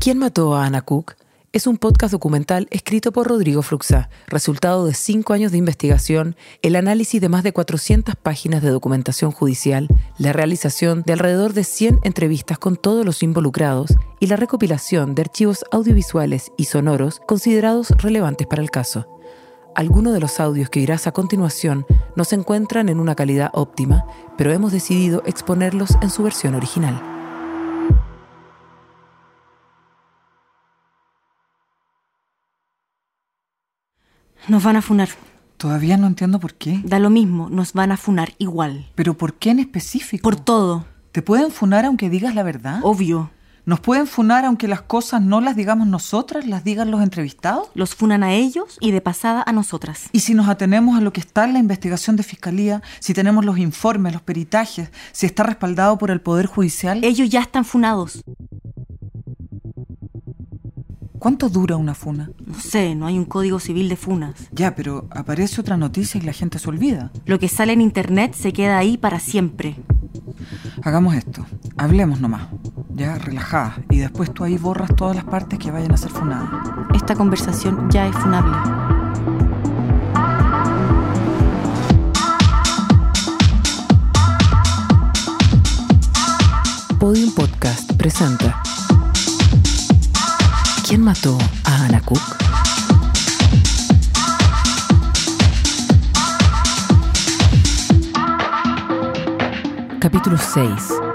¿Quién mató a Ana Cook? Es un podcast documental escrito por Rodrigo Fruxá, resultado de cinco años de investigación, el análisis de más de 400 páginas de documentación judicial, la realización de alrededor de 100 entrevistas con todos los involucrados y la recopilación de archivos audiovisuales y sonoros considerados relevantes para el caso. Algunos de los audios que irás a continuación no se encuentran en una calidad óptima, pero hemos decidido exponerlos en su versión original. Nos van a funar. Todavía no entiendo por qué. Da lo mismo, nos van a funar igual. ¿Pero por qué en específico? Por todo. ¿Te pueden funar aunque digas la verdad? Obvio. ¿Nos pueden funar aunque las cosas no las digamos nosotras, las digan los entrevistados? Los funan a ellos y de pasada a nosotras. Y si nos atenemos a lo que está en la investigación de fiscalía, si tenemos los informes, los peritajes, si está respaldado por el Poder Judicial. Ellos ya están funados. ¿Cuánto dura una funa? No sé, no hay un código civil de funas. Ya, pero aparece otra noticia y la gente se olvida. Lo que sale en internet se queda ahí para siempre. Hagamos esto. Hablemos nomás. Ya, relajada. Y después tú ahí borras todas las partes que vayan a ser funadas. Esta conversación ya es funable. Podium Podcast presenta ¿Quién mató a Ana Cook? Capítulo 6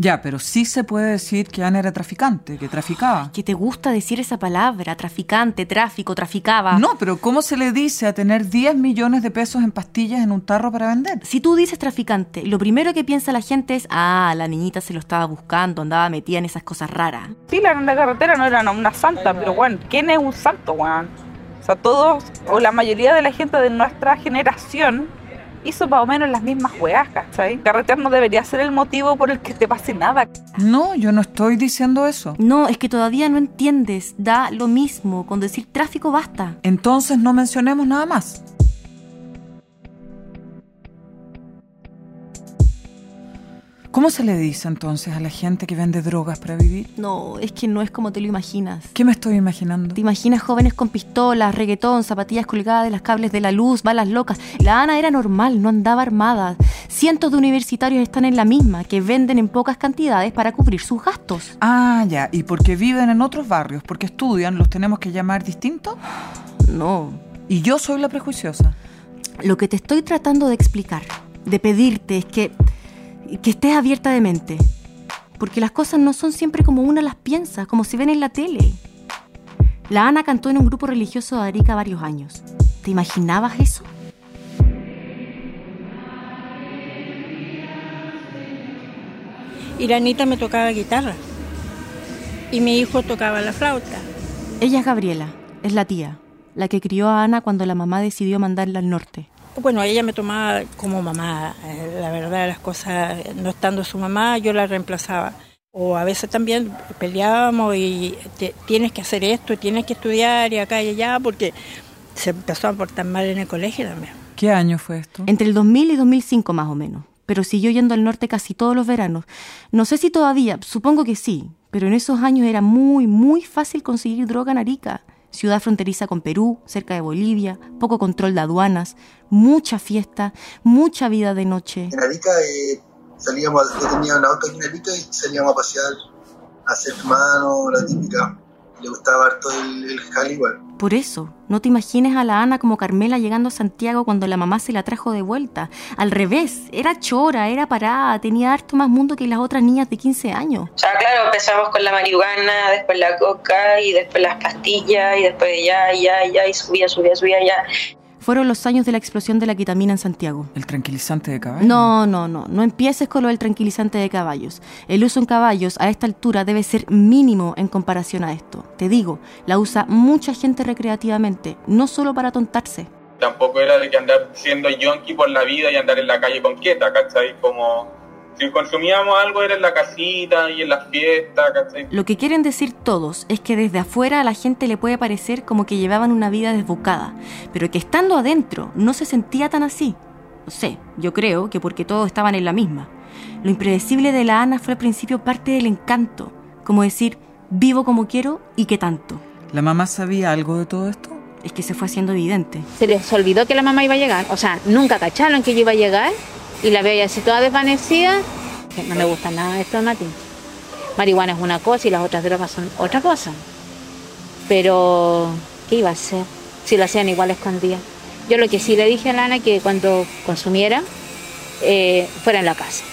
Ya, pero sí se puede decir que Ana era traficante, que traficaba. ¿Qué te gusta decir esa palabra? Traficante, tráfico, traficaba. No, pero ¿cómo se le dice a tener 10 millones de pesos en pastillas en un tarro para vender? Si tú dices traficante, lo primero que piensa la gente es, ah, la niñita se lo estaba buscando, andaba metida en esas cosas raras. Sí, la la carretera no era una santa, pero bueno, ¿quién es un santo, weón? O sea, todos, o la mayoría de la gente de nuestra generación hizo más o menos las mismas weas, ¿cachai? Carretear no debería ser el motivo por el que te pase nada. No, yo no estoy diciendo eso. No, es que todavía no entiendes. Da lo mismo. Con decir tráfico basta. Entonces no mencionemos nada más. ¿Cómo se le dice entonces a la gente que vende drogas para vivir? No, es que no es como te lo imaginas. ¿Qué me estoy imaginando? Te imaginas jóvenes con pistolas, reggaetón, zapatillas colgadas de las cables de la luz, balas locas. La Ana era normal, no andaba armada. Cientos de universitarios están en la misma, que venden en pocas cantidades para cubrir sus gastos. Ah, ya. ¿Y porque viven en otros barrios, porque estudian, los tenemos que llamar distintos? No. Y yo soy la prejuiciosa. Lo que te estoy tratando de explicar, de pedirte, es que que estés abierta de mente. Porque las cosas no son siempre como una las piensa, como se ven en la tele. La Ana cantó en un grupo religioso de Arica varios años. ¿Te imaginabas eso? Y la Anita me tocaba guitarra. Y mi hijo tocaba la flauta. Ella es Gabriela, es la tía, la que crió a Ana cuando la mamá decidió mandarla al norte. Bueno, ella me tomaba como mamá, eh, la verdad, las cosas, no estando su mamá, yo la reemplazaba. O a veces también peleábamos y tienes que hacer esto, tienes que estudiar y acá y allá, porque se empezó a portar mal en el colegio también. ¿Qué año fue esto? Entre el 2000 y 2005 más o menos, pero siguió yendo al norte casi todos los veranos. No sé si todavía, supongo que sí, pero en esos años era muy, muy fácil conseguir droga en Arica ciudad fronteriza con Perú, cerca de Bolivia, poco control de aduanas, mucha fiesta, mucha vida de noche. En Arica eh, salíamos, yo tenía una auto en Arica y salíamos a pasear, a hacer mano, la típica. Le gustaba harto el, el igual. Por eso, no te imagines a la Ana como Carmela llegando a Santiago cuando la mamá se la trajo de vuelta. Al revés, era chora, era parada, tenía harto más mundo que las otras niñas de 15 años. O sea, claro, empezamos con la marihuana, después la coca y después las pastillas y después ya, ya, ya, y subía, subía, subía, ya fueron los años de la explosión de la quitamina en Santiago. ¿El tranquilizante de caballos? No, no, no, no empieces con lo del tranquilizante de caballos. El uso en caballos a esta altura debe ser mínimo en comparación a esto. Te digo, la usa mucha gente recreativamente, no solo para tontarse. Tampoco era de que andar siendo yonki por la vida y andar en la calle con quieta, ¿cachai? Como Si consumíamos algo era en la casita y en las fiestas, ¿cachai? Lo que quieren decir todos es que desde afuera a la gente le puede parecer como que llevaban una vida desbocada, pero que estando adentro no se sentía tan así. No sé, yo creo que porque todos estaban en la misma. Lo impredecible de la Ana fue al principio parte del encanto, como decir, vivo como quiero y qué tanto. ¿La mamá sabía algo de todo esto? Es que se fue haciendo evidente. Se les olvidó que la mamá iba a llegar, o sea, nunca cacharon que yo iba a llegar y la veo así toda desvanecida. Que No me gusta nada esto, Nati. Marihuana es una cosa y las otras drogas son otra cosa. Pero, ¿qué iba a hacer? Si lo hacían igual escondida. Yo lo que sí le dije a Lana que cuando consumiera, eh, fuera en la casa.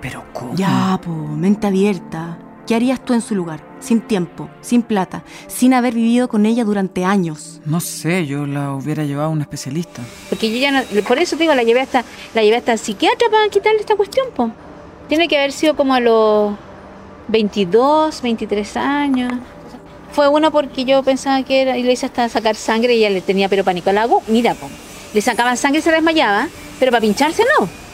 ¿Pero cómo? Ya, po, mente abierta. ¿Qué harías tú en su lugar? Sin tiempo, sin plata, sin haber vivido con ella durante años. No sé, yo la hubiera llevado a un especialista. Porque yo ya no, por eso te digo, la llevé hasta, la llevé hasta el psiquiatra para quitarle esta cuestión, po. Tiene que haber sido como a los 22, 23 años. Fue uno porque yo pensaba que era, y le hice hasta sacar sangre y ella le tenía pero pánico al agua. Mira, po, le sacaban sangre y se desmayaba, pero para pincharse no.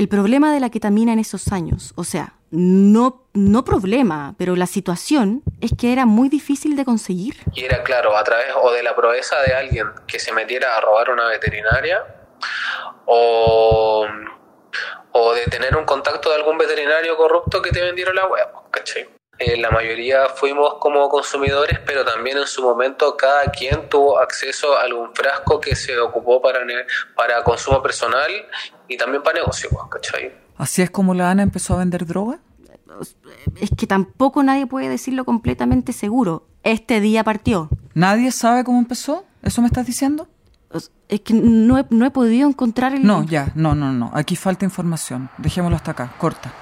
El problema de la ketamina en esos años, o sea, no, no problema, pero la situación es que era muy difícil de conseguir. Y era claro, a través o de la proeza de alguien que se metiera a robar una veterinaria o, o de tener un contacto de algún veterinario corrupto que te vendiera la web, ¿cachai? Eh, la mayoría fuimos como consumidores, pero también en su momento cada quien tuvo acceso a algún frasco que se ocupó para, para consumo personal y también para negocio, pues, ¿cachai? ¿Así es como la Ana empezó a vender droga? Es que tampoco nadie puede decirlo completamente seguro. Este día partió. ¿Nadie sabe cómo empezó? ¿Eso me estás diciendo? Es que no he, no he podido encontrar el... No, ya, no, no, no. Aquí falta información. Dejémoslo hasta acá, corta.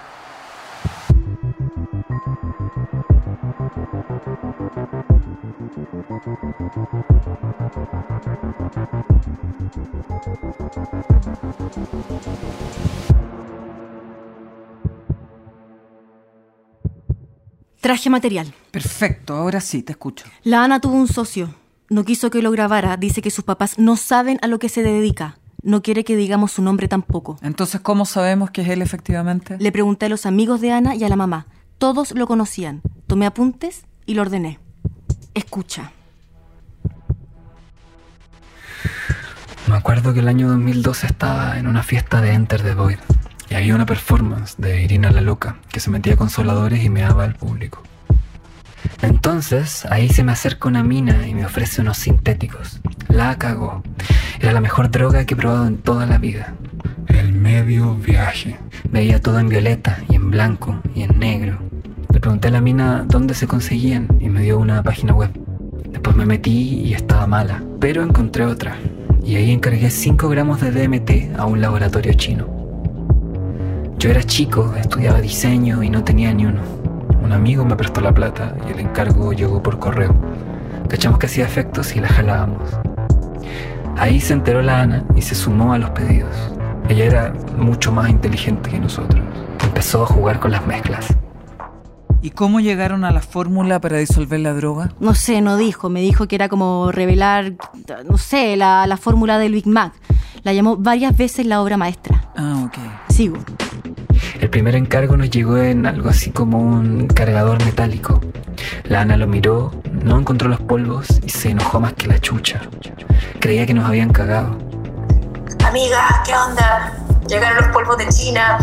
Traje material. Perfecto, ahora sí, te escucho. La Ana tuvo un socio. No quiso que lo grabara. Dice que sus papás no saben a lo que se dedica. No quiere que digamos su nombre tampoco. Entonces, ¿cómo sabemos que es él efectivamente? Le pregunté a los amigos de Ana y a la mamá. Todos lo conocían. Tomé apuntes y lo ordené. Escucha. Me acuerdo que el año 2012 estaba en una fiesta de Enter the Void y había una performance de Irina la Loca que se metía con soladores y me daba al público. Entonces ahí se me acerca una mina y me ofrece unos sintéticos. La cagó. Era la mejor droga que he probado en toda la vida. El medio viaje. Veía todo en violeta y en blanco y en negro. Le pregunté a la mina dónde se conseguían y me dio una página web. Después me metí y estaba mala, pero encontré otra. Y ahí encargué 5 gramos de DMT a un laboratorio chino. Yo era chico, estudiaba diseño y no tenía ni uno. Un amigo me prestó la plata y el encargo llegó por correo. Cachamos que hacía efectos y la jalábamos. Ahí se enteró la Ana y se sumó a los pedidos. Ella era mucho más inteligente que nosotros. Empezó a jugar con las mezclas. ¿Y cómo llegaron a la fórmula para disolver la droga? No sé, no dijo. Me dijo que era como revelar, no sé, la, la fórmula del Big Mac. La llamó varias veces la obra maestra. Ah, ok. Sigo. El primer encargo nos llegó en algo así como un cargador metálico. La Ana lo miró, no encontró los polvos y se enojó más que la chucha. Creía que nos habían cagado. Amiga, ¿qué onda? Llegaron los polvos de China,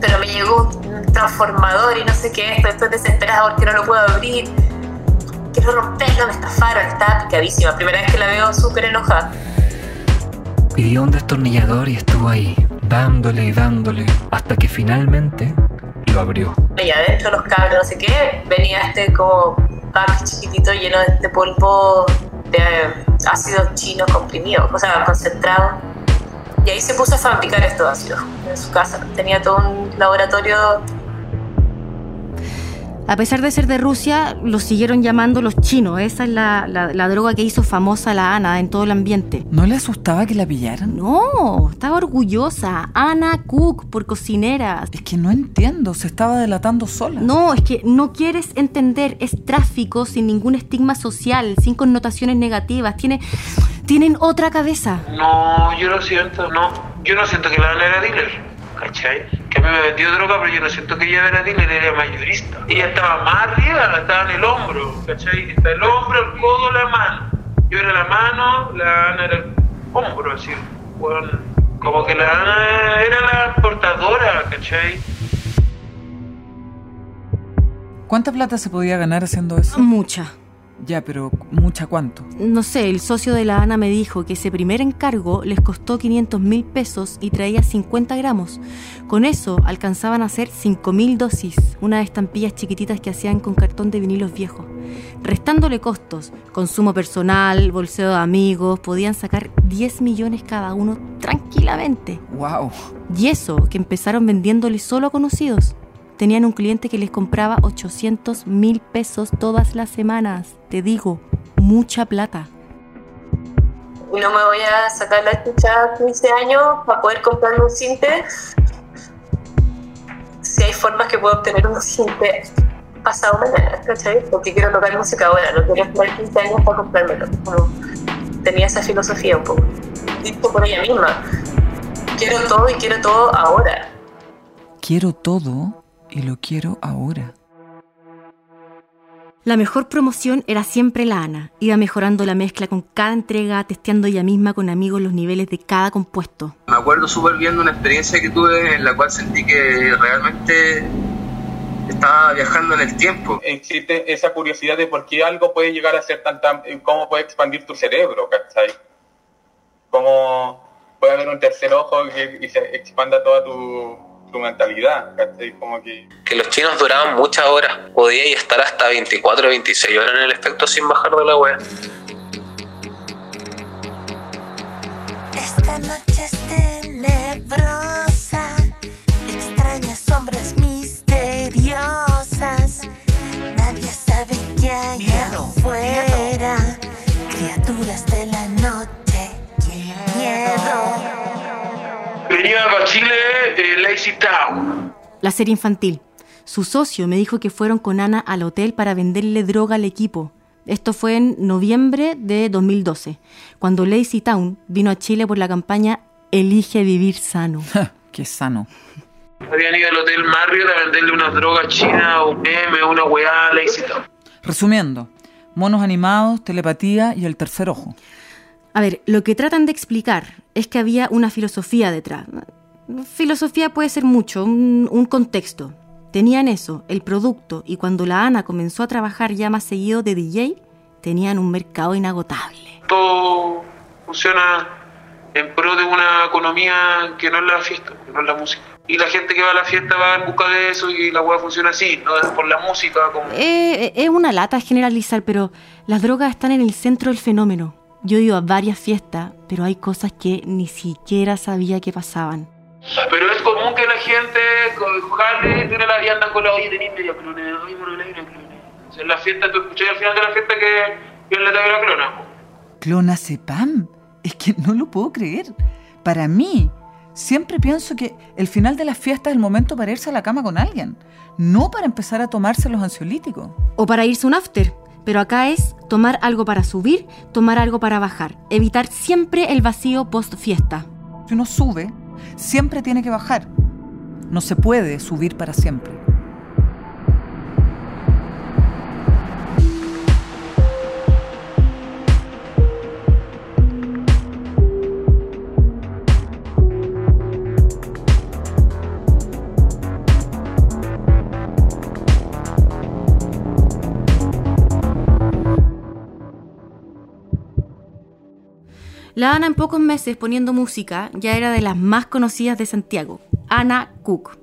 pero me llegó un transformador y no sé qué, esto, estoy desesperada porque no lo puedo abrir. Quiero romperlo, me estafaron, está picadísima. Primera vez que la veo súper enojada. Pidió un destornillador y estuvo ahí, dándole y dándole, hasta que finalmente lo abrió. Y adentro los cables, no sé qué, venía este como pack chiquitito lleno de este polvo de eh, ácidos chinos comprimidos, o sea, concentrados. Y ahí se puso a fabricar estos ácidos en su casa. Tenía todo un laboratorio A pesar de ser de Rusia, lo siguieron llamando los chinos. Esa es la, la- la droga que hizo famosa a la Ana en todo el ambiente. ¿No le asustaba que la pillaran? No, estaba orgullosa. Ana Cook por cocinera. Es que no entiendo, se estaba delatando sola. No, es que no quieres entender. Es tráfico sin ningún estigma social, sin connotaciones negativas. Tiene, tienen otra cabeza. No, yo lo siento, no. yo no siento que la Ana era dealer, ¿cachai? Que a mí me vendió droga, pero yo no siento que ella era dealer, era mayorista. Ella estaba más arriba, estaba en el hombro, ¿cachai? Está el hombro, el codo, la mano. Yo era la mano, la Ana era el hombro, así. Bueno, como que la Ana era la portadora, ¿cachai? ¿Cuánta plata se podía ganar haciendo eso? Mucha. Ya, pero ¿mucha cuánto? No sé, el socio de la Ana me dijo que ese primer encargo les costó 500 mil pesos y traía 50 gramos. Con eso alcanzaban a hacer 5 mil dosis, unas estampillas chiquititas que hacían con cartón de vinilos viejos. Restándole costos, consumo personal, bolseo de amigos, podían sacar 10 millones cada uno tranquilamente. ¡Wow! Y eso que empezaron vendiéndole solo a conocidos tenían un cliente que les compraba 800 mil pesos todas las semanas. Te digo, mucha plata. No me voy a sacar la chucha 15 años para poder comprarme un cinte. Si hay formas que puedo obtener un cinte pasado mañana, ¿cachai? Porque quiero tocar música ahora, no quiero esperar 15 años para comprármelo. Como tenía esa filosofía un poco. Dicho por ella misma. Quiero todo y quiero todo ahora. Quiero todo y lo quiero ahora. La mejor promoción era siempre la Ana. Iba mejorando la mezcla con cada entrega, testeando ella misma con amigos los niveles de cada compuesto. Me acuerdo súper bien de una experiencia que tuve en la cual sentí que realmente estaba viajando en el tiempo. Existe esa curiosidad de por qué algo puede llegar a ser tan, tan cómo puede expandir tu cerebro, ¿cachai? Cómo puede haber un tercer ojo y se expanda toda tu, tu mentalidad, ¿cachai? Como que... Que los chinos duraban muchas horas. Podía estar hasta 24 o 26 horas en el efecto sin bajar de la web. Esta noche es tenebrosa, extrañas sombras misteriosas. Nadie sabe qué hay afuera. Criaturas de la noche, qué miedo. Venía para Chile eh, Lazy Town. La serie infantil. Su socio me dijo que fueron con Ana al hotel para venderle droga al equipo. Esto fue en noviembre de 2012, cuando Lazy Town vino a Chile por la campaña Elige vivir sano. Qué sano. Habían ido al Hotel Marriott a venderle unas drogas chinas, un M, una weá, Lazy Town. Resumiendo, monos animados, telepatía y el tercer ojo. A ver, lo que tratan de explicar es que había una filosofía detrás. Filosofía puede ser mucho, un, un contexto. Tenían eso, el producto, y cuando la Ana comenzó a trabajar ya más seguido de DJ, tenían un mercado inagotable. Todo funciona en pro de una economía que no es la fiesta, que no es la música. Y la gente que va a la fiesta va en busca de eso y la weá funciona así, no es por la música como... Eh, es una lata generalizar, pero las drogas están en el centro del fenómeno. Yo he ido a varias fiestas, pero hay cosas que ni siquiera sabía que pasaban. Pero es común que la gente con jale, tiene la andan con la oye tenés medio clone, oye mono negro clone. O sea, en la fiesta tú escuchás al final de la fiesta que que le trae la clona. ¿Clonazepam? Es que no lo puedo creer. Para mí, siempre pienso que el final de la fiesta es el momento para irse a la cama con alguien, no para empezar a tomarse los ansiolíticos. O para irse a un after. Pero acá es tomar algo para subir, tomar algo para bajar. Evitar siempre el vacío post fiesta. Si uno sube, siempre tiene que bajar. No se puede subir para siempre. La Ana en pocos meses poniendo música ya era de las más conocidas de Santiago, Ana Cook.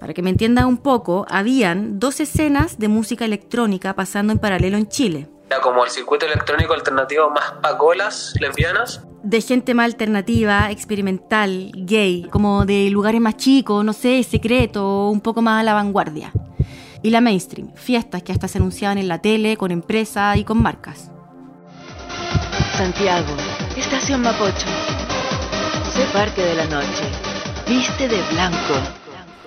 Para que me entiendan un poco, habían dos escenas de música electrónica pasando en paralelo en Chile. Era como el circuito electrónico alternativo más pagolas lesbianas. De gente más alternativa, experimental, gay, como de lugares más chicos, no sé, secreto, un poco más a la vanguardia. Y la mainstream, fiestas que hasta se anunciaban en la tele, con empresas y con marcas. Santiago, Estación Mapocho. Sé parque de la noche. Viste de blanco.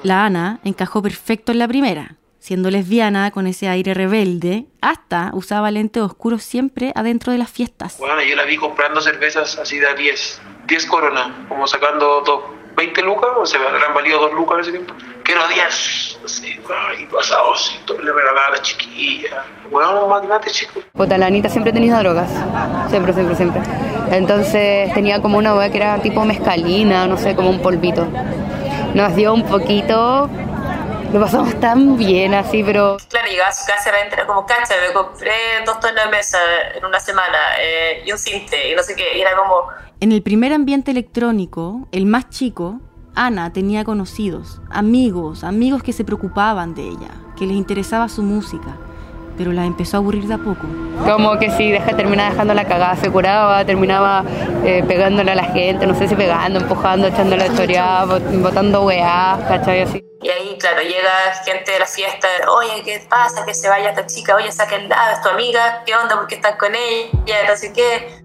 La Ana encajó perfecto en la primera. siendo lesbiana con ese aire rebelde, hasta usaba lentes oscuros siempre adentro de las fiestas. Bueno, yo la vi comprando cervezas así de a 10, 10 coronas, como sacando dos, 20 lucas, o sea, habrán valido 2 lucas en ese tiempo. Quiero 10, así, y pasado, así, le regalaba a la chiquilla. Bueno, un magnate, chico. Puta, la Anita siempre tenido drogas. Siempre, siempre, siempre. Entonces tenía como una hueá que era tipo mezcalina, no sé, como un polvito. Nos dio un poquito. Lo pasamos tan bien así, pero. Claro, llegaba a su casa y era como, cacha, me compré dos tonos de mesa en una semana eh, y un cinte y no sé qué. Y era como, En el primer ambiente electrónico, el más chico, Ana tenía conocidos, amigos, amigos que se preocupaban de ella, que les interesaba su música, pero la empezó a aburrir de a poco. Como que si deja, terminaba dejando la cagada, se curaba, terminaba eh, pegándole a la gente, no sé si pegando, empujando, echándole a chorear, bot- botando weá, ¿cachai? Así. Y ahí, claro, llega gente de la fiesta, oye, ¿qué pasa? Que se vaya esta chica, oye, sáquenla, es tu amiga, ¿qué onda? ¿Por qué están con ella? No sé qué.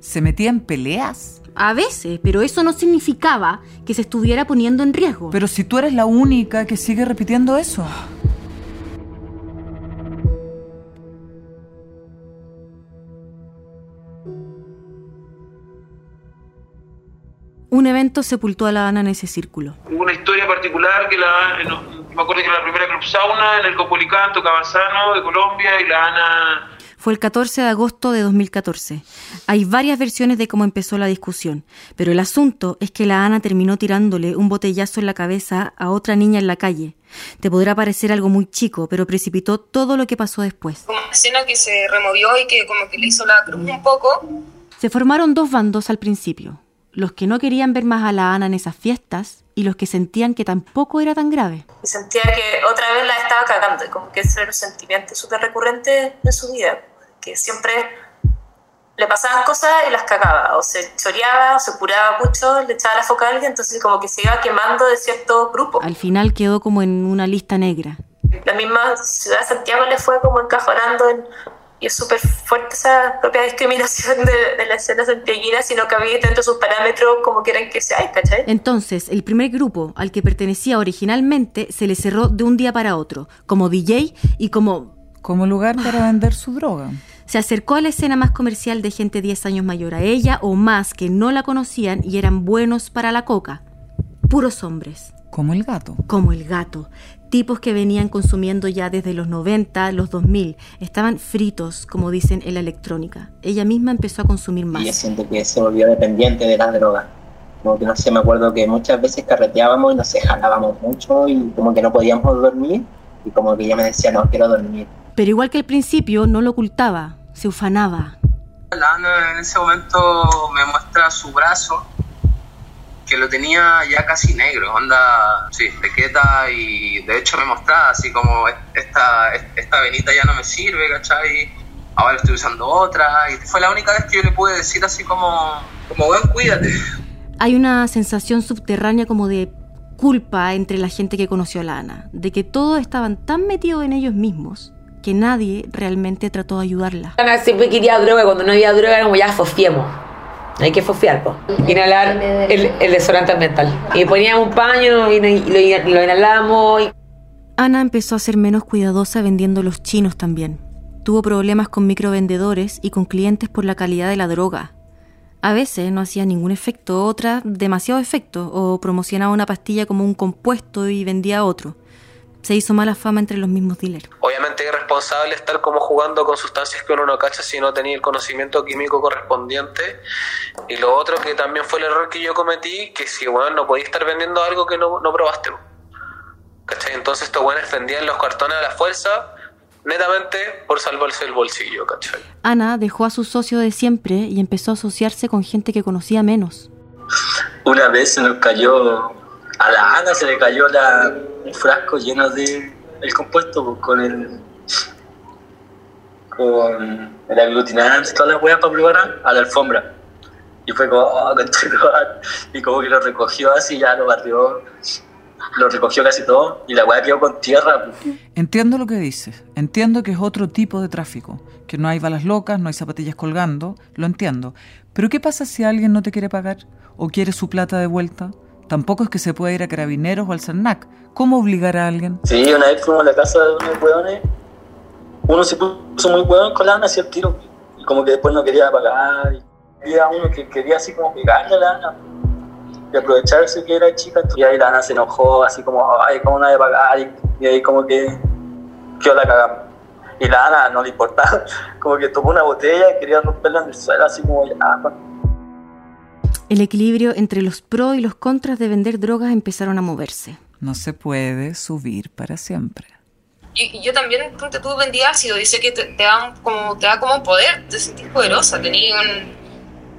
¿Se metía en peleas? A veces, pero eso no significaba que se estuviera poniendo en riesgo. Pero si tú eres la única que sigue repitiendo eso. Un evento sepultó a la Ana en ese círculo. Hubo una historia particular que la, no, me acuerdo que era la primera club sauna en el Copolicán, Cabazano de Colombia y la Ana Fue el 14 de agosto de 2014. Hay varias versiones de cómo empezó la discusión, pero el asunto es que la Ana terminó tirándole un botellazo en la cabeza a otra niña en la calle. Te podrá parecer algo muy chico, pero precipitó todo lo que pasó después. Como una escena que se removió y que como que le hizo la cruz un poco. Se formaron dos bandos al principio, los que no querían ver más a la Ana en esas fiestas y los que sentían que tampoco era tan grave. Sentía que otra vez la estaba cagando, como que ese era un sentimiento súper recurrente en su vida, que siempre le pasaban cosas y las cagaba, o se choreaba, o se curaba mucho, le echaba la foca a alguien, entonces como que se iba quemando de cierto grupo. Al final quedó como en una lista negra. La misma ciudad de Santiago le fue como encajonando en... Y es súper fuerte esa propia discriminación de, de la escena santiaguina, sino que había dentro de sus parámetros como quieran que sea, ¿cachai? Entonces, el primer grupo al que pertenecía originalmente se le cerró de un día para otro, como DJ y como... Como lugar para vender su droga. Se acercó a la escena más comercial de gente 10 años mayor a ella o más que no la conocían y eran buenos para la coca. Puros hombres. Como el gato. Como el gato. Tipos que venían consumiendo ya desde los 90, los 2000. Estaban fritos, como dicen en la electrónica. Ella misma empezó a consumir más. Y yo siento que se volvió dependiente de la droga. Como que no sé, me acuerdo que muchas veces carreteábamos y no sé, jalábamos mucho y como que no podíamos dormir y como que ella me decía, no, quiero dormir. Pero igual que al principio, no lo ocultaba, se ufanaba. La Ana en ese momento me muestra su brazo, que lo tenía ya casi negro, onda, sí, pequeta, y de hecho me mostraba así como esta, esta venita ya no me sirve, ¿cachai? Ahora estoy usando otra, y fue la única vez que yo le pude decir así como, como, weón, cuídate. Hay una sensación subterránea como de culpa entre la gente que conoció a la Ana, de que todos estaban tan metidos en ellos mismos que nadie realmente trató de ayudarla. Ana siempre quería droga, cuando no había droga era como ya fosfiemos. Hay que fosfiar, po. Inhalar el, el desodorante ambiental. Y poníamos un paño y, lo, inhalamos. Y... Ana empezó a ser menos cuidadosa vendiendo los chinos también. Tuvo problemas con microvendedores y con clientes por la calidad de la droga. A veces no hacía ningún efecto, otras demasiado efecto, o promocionaba una pastilla como un compuesto y vendía otro. Se hizo mala fama entre los mismos dealers. Obviamente es irresponsable estar como jugando con sustancias que uno no cacha si no tenía el conocimiento químico correspondiente. Y lo otro que también fue el error que yo cometí, que si bueno, no podías estar vendiendo algo que no, no probaste. ¿Cachai? Entonces estos buenos vendían los cartones a la fuerza, netamente por salvarse el bolsillo, ¿cachai? Ana dejó a su socio de siempre y empezó a asociarse con gente que conocía menos. Una vez se nos cayó, a la Ana se le cayó la, un frasco lleno de el compuesto con el con el aglutinante, toda la hueá para probar a la alfombra. Y fue como, oh, y como que lo recogió así, ya lo barrió, lo recogió casi todo, y la hueá quedó con tierra. Entiendo lo que dices, entiendo que es otro tipo de tráfico, que no hay balas locas, no hay zapatillas colgando, lo entiendo. Pero ¿qué pasa si alguien no te quiere pagar o quiere su plata de vuelta? Tampoco es que se pueda ir a carabineros o al CERNAC. ¿Cómo obligar a alguien? Sí, una vez fuimos a la casa de unos hueones. Uno se puso muy hueón con la Ana hacia el tiro. Y como que después no quería pagar. Y había uno que quería así como pegarle a la Ana. Y aprovecharse que era chica. Y ahí la Ana se enojó, así como, ay, ¿cómo no hay pagar? Y, ahí como que quedó la cagamos. Y la Ana no le importaba. Como que tomó una botella y quería romperla en el suelo, así como, ya. El equilibrio entre los pros y los contras de vender drogas empezaron a moverse. No se puede subir para siempre. Y, y yo también, ponte tú, vendí ácido. Dice que te, te da un- como, te da como poder, te sentís poderosa. Tenía un,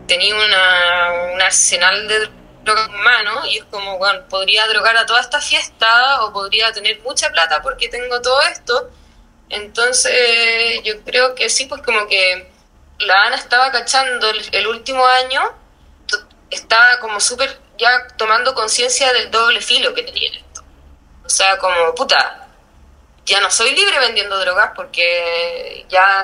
tenía una, un arsenal de drogas en mano y es como, bueno, podría drogar a toda esta fiesta o podría tener mucha plata porque tengo todo esto. Entonces, yo creo que sí, pues como que la Ana estaba cachando el, el último año, estaba como súper ya tomando conciencia del doble filo que tenía en esto. O sea, como, puta, ya no soy libre vendiendo drogas porque ya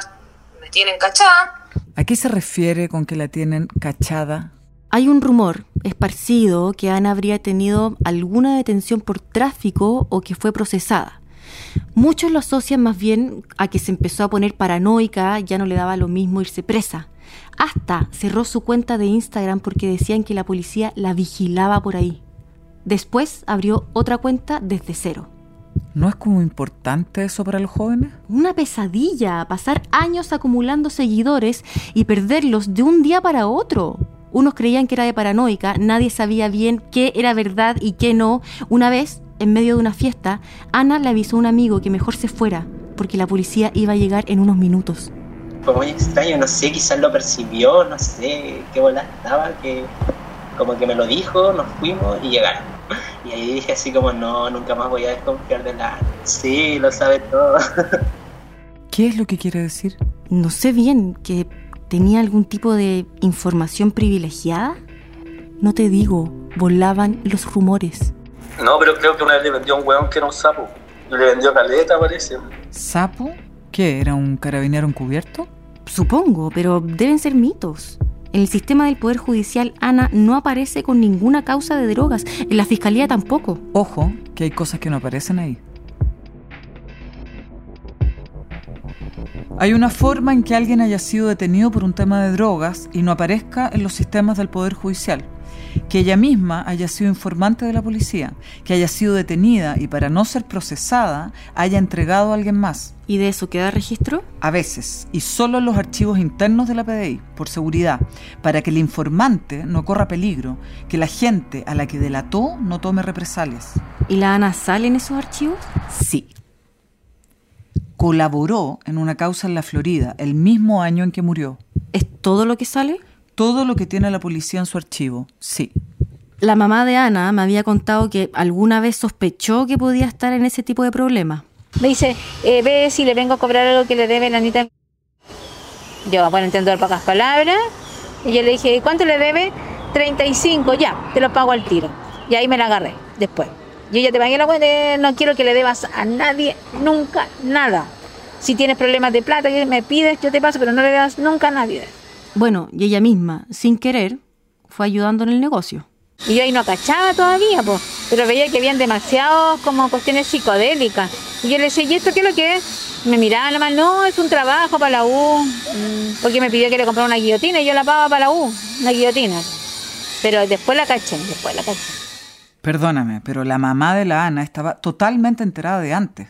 me tienen cachada. ¿A qué se refiere con que la tienen cachada? Hay un rumor esparcido que Ana habría tenido alguna detención por tráfico o que fue procesada. Muchos lo asocian más bien a que se empezó a poner paranoica, ya no le daba lo mismo irse presa. Hasta cerró su cuenta de Instagram porque decían que la policía la vigilaba por ahí. Después abrió otra cuenta desde cero. ¿No es como importante eso para los jóvenes? Una pesadilla, pasar años acumulando seguidores y perderlos de un día para otro. Unos creían que era de paranoica, nadie sabía bien qué era verdad y qué no. Una vez, en medio de una fiesta, Ana le avisó a un amigo que mejor se fuera, porque la policía iba a llegar en unos minutos. Fue muy extraño, no sé, quizás lo percibió, no sé qué bola estaba, que como que me lo dijo, nos fuimos y llegaron. Y ahí dije así como, no, nunca más voy a desconfiar de la... Sí, lo sabe todo. ¿Qué es lo que quiere decir? No sé bien, que tenía algún tipo de información privilegiada. No te digo, volaban los rumores. No, pero creo que una vez le vendió a un hueón que era un sapo. Le vendió caleta, parece. ¿Sapo? ¿Qué? ¿Era un carabinero encubierto? Supongo, pero deben ser mitos. En el sistema del Poder Judicial, Ana no aparece con ninguna causa de drogas. En la Fiscalía tampoco. Ojo, que hay cosas que no aparecen ahí. Hay una forma en que alguien haya sido detenido por un tema de drogas y no aparezca en los sistemas del Poder Judicial. Que ella misma haya sido informante de la policía, que haya sido detenida y para no ser procesada haya entregado a alguien más. ¿Y de eso queda registro? A veces, y solo en los archivos internos de la PDI, por seguridad, para que el informante no corra peligro, que la gente a la que delató no tome represalias. ¿Y la Ana sale en esos archivos? Sí. Colaboró en una causa en la Florida el mismo año en que murió. ¿Es todo lo que sale? Todo lo que tiene la policía en su archivo, sí. La mamá de Ana me había contado que alguna vez sospechó que podía estar en ese tipo de problema. Me dice, eh, ve si le vengo a cobrar algo que le debe la Anita. Yo, bueno, entiendo pocas palabras. Y yo le dije, ¿cuánto le debe? 35, ya, te lo pago al tiro. Y ahí me la agarré después. Yo ya te pagué la cuenta, eh, no quiero que le debas a nadie, nunca, nada. Si tienes problemas de plata, que me pides, yo te paso, pero no le debas nunca a nadie. Bueno, y ella misma, sin querer, fue ayudando en el negocio. Y yo ahí no cachaba todavía, pues. Pero veía que habían demasiados como cuestiones psicodélicas. Y yo le decía, ¿y esto qué es lo que es? Me miraba nomás, no, es un trabajo para la U. Mm, Porque me pidió que le comprara una guillotina y yo la pagaba para la U, una guillotina. Pero después la caché, después la caché. Perdóname, pero la mamá de la Ana estaba totalmente enterada de antes.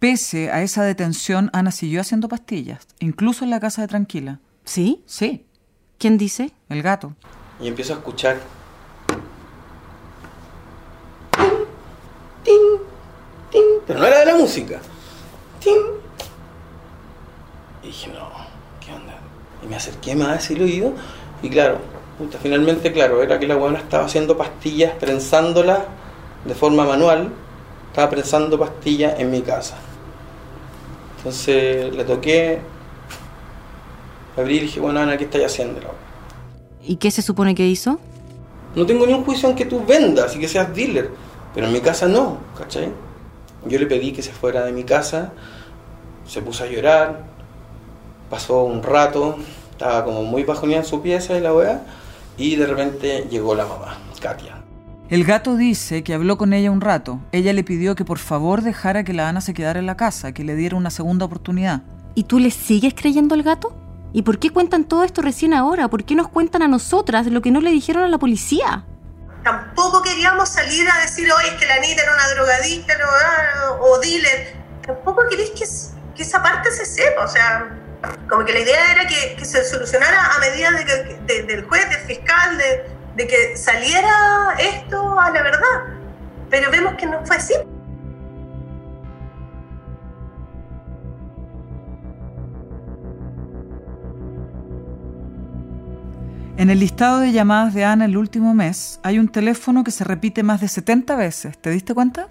Pese a esa detención, Ana siguió haciendo pastillas, incluso en la casa de Tranquila. ¿Sí? Sí. ¿Quién dice? El gato. Y empiezo a escuchar. Pero no era de la música. ¡Ting! Y dije, no, ¿qué onda? Y me acerqué más hacia el oído y claro, puta, finalmente, claro, era que la buena estaba haciendo pastillas, prensándolas de forma manual. Estaba prensando pastillas en mi casa. Entonces le toqué, abrí y dije, bueno, Ana, ¿qué estáis haciendo? ¿Y qué se supone que hizo? No tengo ni un juicio en que tú vendas y que seas dealer, pero en mi casa no, ¿cachai? Yo le pedí que se fuera de mi casa, se puso a llorar, pasó un rato, estaba como muy bajoneada en su pieza y la weá, y de repente llegó la mamá, Katia. El gato dice que habló con ella un rato. Ella le pidió que por favor dejara que la Ana se quedara en la casa, que le diera una segunda oportunidad. ¿Y tú le sigues creyendo al gato? ¿Y por qué cuentan todo esto recién ahora? ¿Por qué nos cuentan a nosotras lo que no le dijeron a la policía? Tampoco queríamos salir a decir, oye, es que la Anita era una drogadicta ah, o dealer. Tampoco queréis que, esa parte se sepa. O sea, como que la idea era que, se solucionara a medida de que, de- del juez, del fiscal, de, de que saliera esto a la verdad. Pero vemos que no fue así. En el listado de llamadas de Ana el último mes hay un teléfono que se repite más de 70 veces. ¿Te diste cuenta?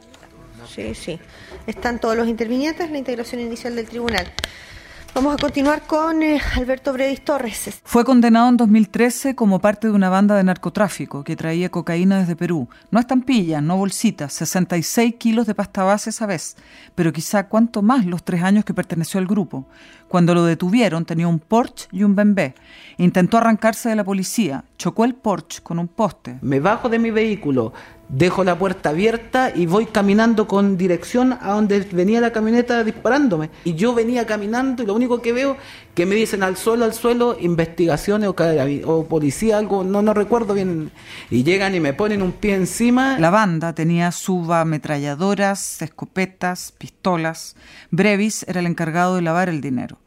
Sí, sí. Están todos los intervinientes en la integración inicial del tribunal. Vamos a continuar con eh, Alberto Brevis Torres. Fue condenado en 2013 como parte de una banda de narcotráfico que traía cocaína desde Perú. No estampillas, no bolsitas, 66 kilos de pasta base esa vez, pero quizá cuánto más los tres años que perteneció al grupo. Cuando lo detuvieron tenía un Porsche y un Bembé. Intentó arrancarse de la policía, chocó el Porsche con un poste. Me bajo de mi vehículo, dejo la puerta abierta y voy caminando con dirección a donde venía la camioneta disparándome. Y yo venía caminando y lo único que veo que me dicen al suelo, al suelo, investigaciones o, o policía, algo, no, no recuerdo bien. Y llegan y me ponen un pie encima. La banda tenía subametralladoras, escopetas, pistolas. Brevis era el encargado de lavar el dinero.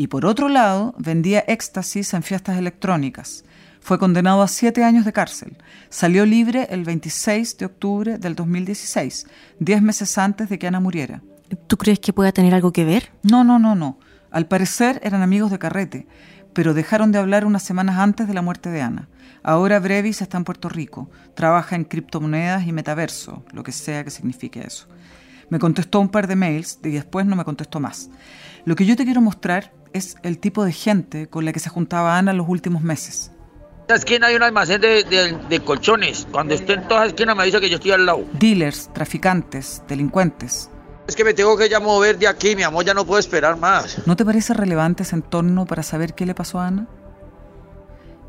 Y por otro lado, vendía éxtasis en fiestas electrónicas. Fue condenado a siete años de cárcel. Salió libre el 26 de octubre del 2016, diez meses antes de que Ana muriera. ¿Tú crees que pueda tener algo que ver? No, no, no, no. Al parecer eran amigos de carrete, pero dejaron de hablar unas semanas antes de la muerte de Ana. Ahora Brevis está en Puerto Rico, trabaja en criptomonedas y metaverso, lo que sea que signifique eso. Me contestó un par de mails y después no me contestó más. Lo que yo te quiero mostrar es el tipo de gente con la que se juntaba Ana los últimos meses. En esta esquina hay un almacén de, de- de colchones. Cuando esté en toda esquina me dice que yo estoy al lado. Dealers, traficantes, delincuentes. Es que me tengo que ya mover de aquí, mi amor, ya no puedo esperar más. ¿No te parece relevante ese entorno para saber qué le pasó a Ana?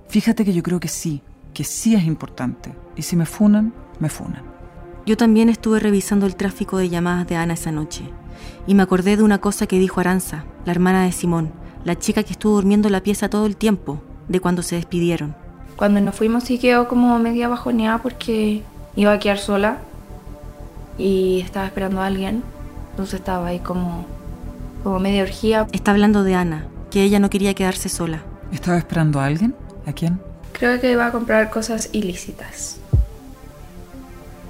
Fíjate que yo creo que sí, que sí es importante. Y si me funan, me funan. Yo también estuve revisando el tráfico de llamadas de Ana esa noche y me acordé de una cosa que dijo Aranza, la hermana de Simón, la chica que estuvo durmiendo en la pieza todo el tiempo, de cuando se despidieron. Cuando nos fuimos sí quedó como media bajoneada porque iba a quedar sola y estaba esperando a alguien. Entonces estaba ahí como, como media orgía. Está hablando de Ana, que ella no quería quedarse sola. ¿Estaba esperando a alguien? ¿A quién? Creo que iba a comprar cosas ilícitas.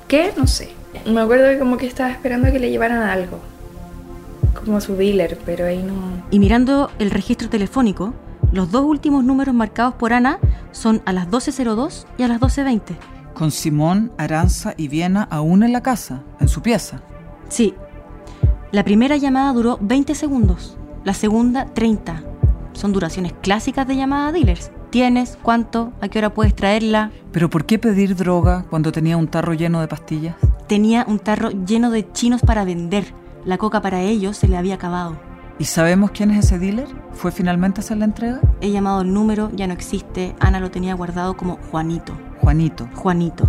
¿Qué? No sé. Me acuerdo que como que estaba esperando que le llevaran algo. Como su dealer, pero ahí no... Y mirando el registro telefónico, los dos últimos números marcados por Ana son a las 12.02 y a las 12.20. Con Simón, Aranza y Viena aún en la casa, en su pieza. Sí. La primera llamada duró 20 segundos, la segunda 30. Son duraciones clásicas de llamada a dealers. ¿Tienes? ¿Cuánto? ¿A qué hora puedes traerla? ¿Pero por qué pedir droga cuando tenía un tarro lleno de pastillas? Tenía un tarro lleno de chinos para vender. La coca para ellos se le había acabado. ¿Y sabemos quién es ese dealer? ¿Fue finalmente a hacer la entrega? He llamado el número, ya no existe. Ana lo tenía guardado como Juanito. Juanito. Juanito.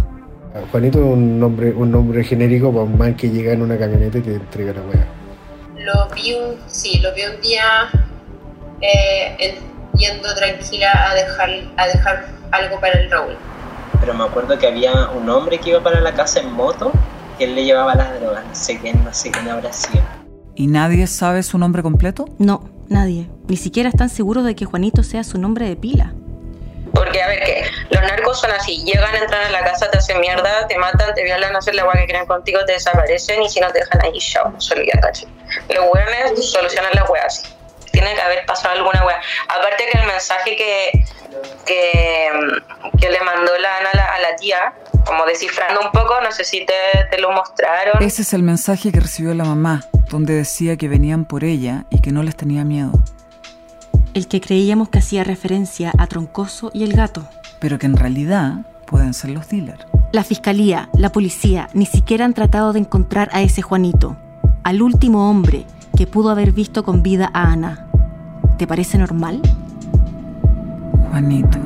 Juanito es un nombre, un nombre genérico para un man que llega en una camioneta y te entrega la weá. Lo vi un, sí, lo vi un día eh, en- yendo tranquila a dejar, a dejar algo para el Raúl. Pero me acuerdo que había un hombre que iba para la casa en moto que él le llevaba las drogas. No sé quién, no sé quién habrá sido. ¿Y nadie sabe su nombre completo? No, nadie. Ni siquiera están seguros de que Juanito sea su nombre de pila. Porque, a ver, que los narcos son así: llegan, entran a la casa, te hacen mierda, te matan, te violan, hacen la agua que quieren contigo, te desaparecen y si no te dejan ahí, chao, solo ya caché. Los hueones solucionan las weas así. Tiene que haber pasado alguna wea. Aparte que el mensaje que, que, que le mandó la Ana a la, a la tía, como descifrando un poco, no sé si te, te lo mostraron. Ese es el mensaje que recibió la mamá, donde decía que venían por ella y que no les tenía miedo, El que creíamos que hacía referencia a Troncoso y el gato. pero que en realidad pueden ser los dealers. La fiscalía, la policía, ni siquiera han tratado de encontrar a ese Juanito, al último hombre que pudo haber visto con vida a Ana. ¿Te parece normal? Juanito.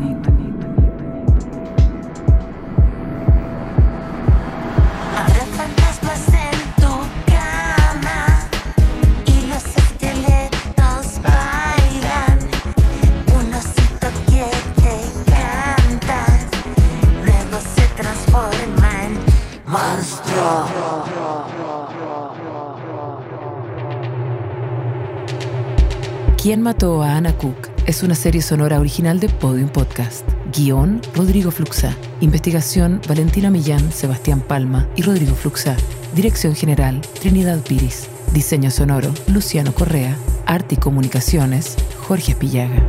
Mató a Anna Cook? Es una serie sonora original de Podium Podcast. Guión, Rodrigo Fluxa. Investigación, Valentina Millán, Sebastián Palma y Rodrigo Fluxa. Dirección General, Trinidad Piris. Diseño sonoro, Luciano Correa. Arte y Comunicaciones, Jorge Pillaga.